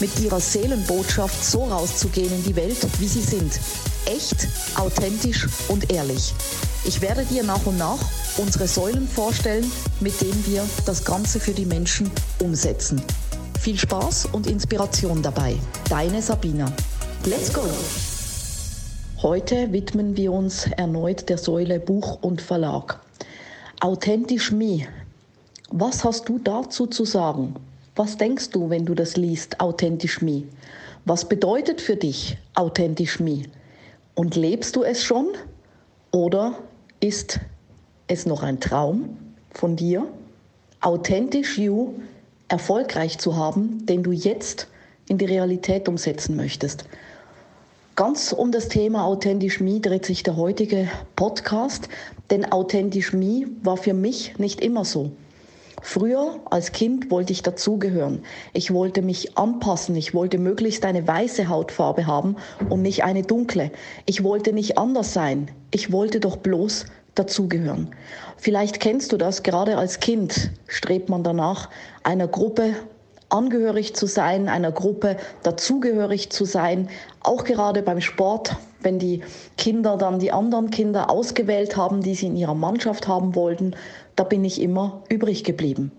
mit ihrer Seelenbotschaft so rauszugehen in die Welt, wie sie sind. Echt, authentisch und ehrlich. Ich werde dir nach und nach unsere Säulen vorstellen, mit denen wir das Ganze für die Menschen umsetzen. Viel Spaß und Inspiration dabei. Deine Sabina. Let's go! Heute widmen wir uns erneut der Säule Buch und Verlag. Authentisch Me. Was hast du dazu zu sagen? Was denkst du, wenn du das liest, Authentisch Me? Was bedeutet für dich Authentisch Me? Und lebst du es schon? Oder ist es noch ein Traum von dir, authentisch You erfolgreich zu haben, den du jetzt in die Realität umsetzen möchtest? Ganz um das Thema Authentisch Me dreht sich der heutige Podcast, denn Authentisch Me war für mich nicht immer so. Früher als Kind wollte ich dazugehören. Ich wollte mich anpassen. Ich wollte möglichst eine weiße Hautfarbe haben und nicht eine dunkle. Ich wollte nicht anders sein. Ich wollte doch bloß dazugehören. Vielleicht kennst du das, gerade als Kind strebt man danach, einer Gruppe angehörig zu sein, einer Gruppe dazugehörig zu sein, auch gerade beim Sport, wenn die Kinder dann die anderen Kinder ausgewählt haben, die sie in ihrer Mannschaft haben wollten, da bin ich immer übrig geblieben.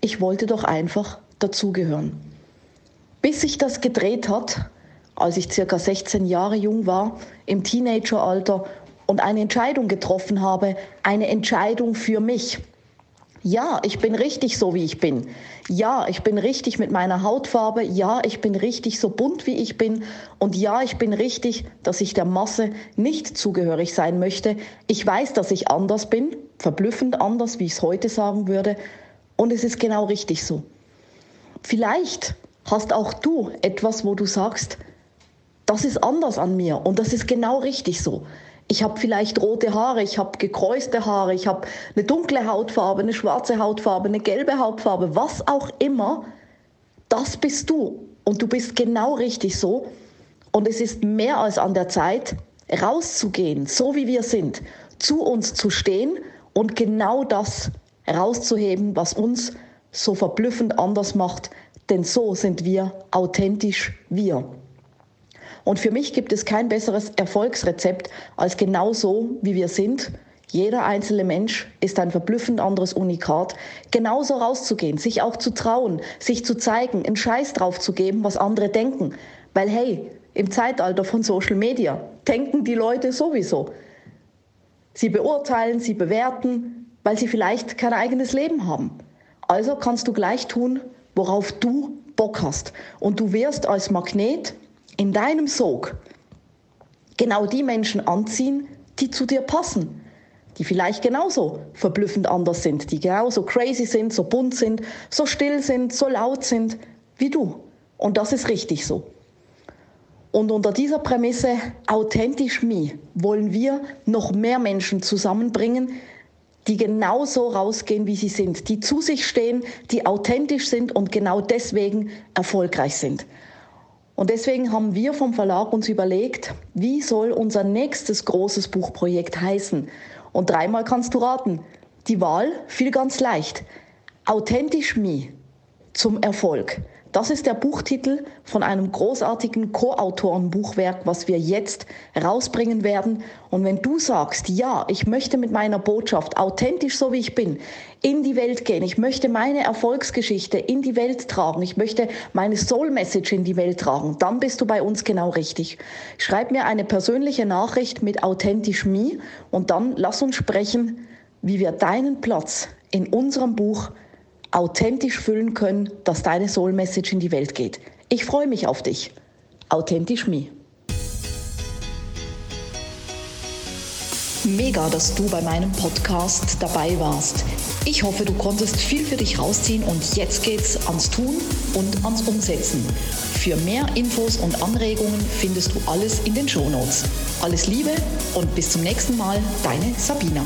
Ich wollte doch einfach dazugehören. Bis sich das gedreht hat, als ich circa 16 Jahre jung war, im Teenageralter und eine Entscheidung getroffen habe, eine Entscheidung für mich. Ja, ich bin richtig so, wie ich bin. Ja, ich bin richtig mit meiner Hautfarbe. Ja, ich bin richtig so bunt, wie ich bin. Und ja, ich bin richtig, dass ich der Masse nicht zugehörig sein möchte. Ich weiß, dass ich anders bin, verblüffend anders, wie ich es heute sagen würde. Und es ist genau richtig so. Vielleicht hast auch du etwas, wo du sagst, das ist anders an mir und das ist genau richtig so. Ich habe vielleicht rote Haare, ich habe gekreuzte Haare, ich habe eine dunkle Hautfarbe, eine schwarze Hautfarbe, eine gelbe Hautfarbe, was auch immer. Das bist du. Und du bist genau richtig so. Und es ist mehr als an der Zeit, rauszugehen, so wie wir sind, zu uns zu stehen und genau das rauszuheben, was uns so verblüffend anders macht. Denn so sind wir authentisch wir. Und für mich gibt es kein besseres Erfolgsrezept als genau so, wie wir sind. Jeder einzelne Mensch ist ein verblüffend anderes Unikat. Genauso rauszugehen, sich auch zu trauen, sich zu zeigen, einen Scheiß drauf zu geben, was andere denken. Weil hey, im Zeitalter von Social Media denken die Leute sowieso. Sie beurteilen, sie bewerten, weil sie vielleicht kein eigenes Leben haben. Also kannst du gleich tun, worauf du Bock hast. Und du wirst als Magnet in deinem Sog genau die Menschen anziehen, die zu dir passen, die vielleicht genauso verblüffend anders sind, die genauso crazy sind, so bunt sind, so still sind, so laut sind wie du. Und das ist richtig so. Und unter dieser Prämisse authentisch me wollen wir noch mehr Menschen zusammenbringen, die genauso rausgehen, wie sie sind, die zu sich stehen, die authentisch sind und genau deswegen erfolgreich sind. Und deswegen haben wir vom Verlag uns überlegt, wie soll unser nächstes großes Buchprojekt heißen? Und dreimal kannst du raten. Die Wahl fiel ganz leicht. Authentisch Me zum Erfolg. Das ist der Buchtitel von einem großartigen Co-Autoren-Buchwerk, was wir jetzt rausbringen werden. Und wenn du sagst, ja, ich möchte mit meiner Botschaft authentisch so wie ich bin in die Welt gehen, ich möchte meine Erfolgsgeschichte in die Welt tragen, ich möchte meine Soul Message in die Welt tragen, dann bist du bei uns genau richtig. Schreib mir eine persönliche Nachricht mit authentisch me und dann lass uns sprechen, wie wir deinen Platz in unserem Buch authentisch füllen können, dass deine Soul Message in die Welt geht. Ich freue mich auf dich. Authentisch Me. Mega, dass du bei meinem Podcast dabei warst. Ich hoffe, du konntest viel für dich rausziehen und jetzt geht's ans Tun und ans Umsetzen. Für mehr Infos und Anregungen findest du alles in den Shownotes. Alles Liebe und bis zum nächsten Mal, deine Sabina.